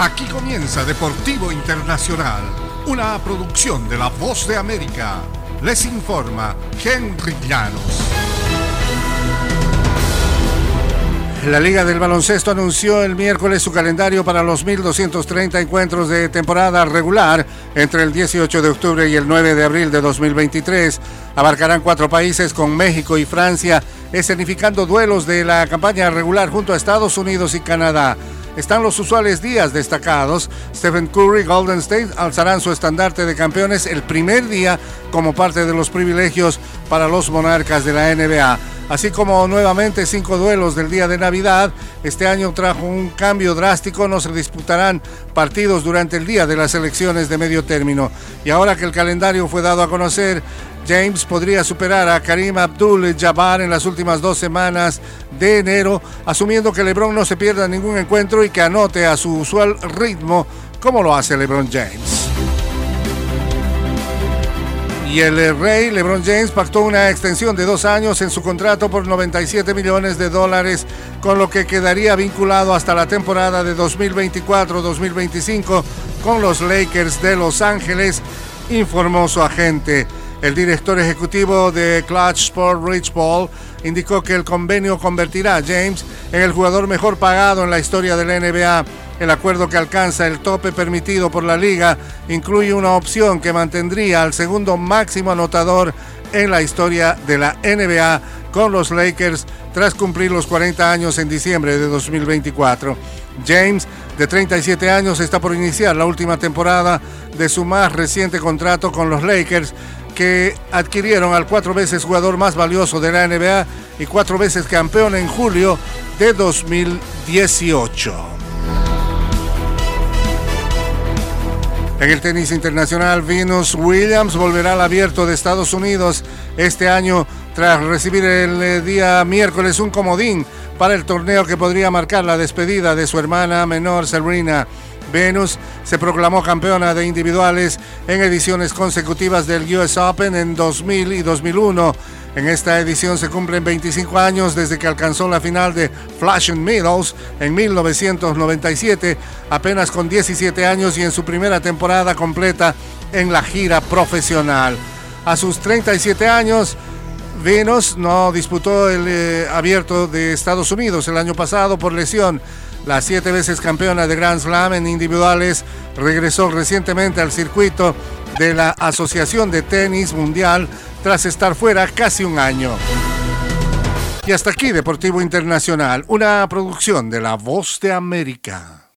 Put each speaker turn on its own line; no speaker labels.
Aquí comienza Deportivo Internacional, una producción de La Voz de América. Les informa Henry Llanos.
La Liga del Baloncesto anunció el miércoles su calendario para los 1.230 encuentros de temporada regular entre el 18 de octubre y el 9 de abril de 2023. Abarcarán cuatro países con México y Francia, escenificando duelos de la campaña regular junto a Estados Unidos y Canadá están los usuales días destacados. Stephen Curry, Golden State alzarán su estandarte de campeones el primer día como parte de los privilegios para los monarcas de la NBA. Así como nuevamente cinco duelos del día de Navidad, este año trajo un cambio drástico, no se disputarán partidos durante el día de las elecciones de medio término. Y ahora que el calendario fue dado a conocer, James podría superar a Karim Abdul-Jabbar en las últimas dos semanas de enero, asumiendo que LeBron no se pierda ningún encuentro y que anote a su usual ritmo como lo hace LeBron James. Y el rey LeBron James pactó una extensión de dos años en su contrato por 97 millones de dólares, con lo que quedaría vinculado hasta la temporada de 2024-2025 con los Lakers de Los Ángeles, informó su agente. El director ejecutivo de Clutch Sport, Rich Paul, indicó que el convenio convertirá a James en el jugador mejor pagado en la historia de la NBA. El acuerdo que alcanza el tope permitido por la liga incluye una opción que mantendría al segundo máximo anotador en la historia de la NBA con los Lakers tras cumplir los 40 años en diciembre de 2024. James, de 37 años, está por iniciar la última temporada de su más reciente contrato con los Lakers que adquirieron al cuatro veces jugador más valioso de la NBA y cuatro veces campeón en julio de 2018. En el tenis internacional, Venus Williams volverá al abierto de Estados Unidos este año tras recibir el eh, día miércoles un comodín para el torneo que podría marcar la despedida de su hermana menor Serena. Venus se proclamó campeona de individuales en ediciones consecutivas del US Open en 2000 y 2001. En esta edición se cumplen 25 años desde que alcanzó la final de Flashing Meadows en 1997, apenas con 17 años y en su primera temporada completa en la gira profesional. A sus 37 años, Venus no disputó el eh, abierto de Estados Unidos el año pasado por lesión. La siete veces campeona de Grand Slam en individuales regresó recientemente al circuito de la Asociación de Tenis Mundial tras estar fuera casi un año. Y hasta aquí Deportivo Internacional, una producción de La Voz de América.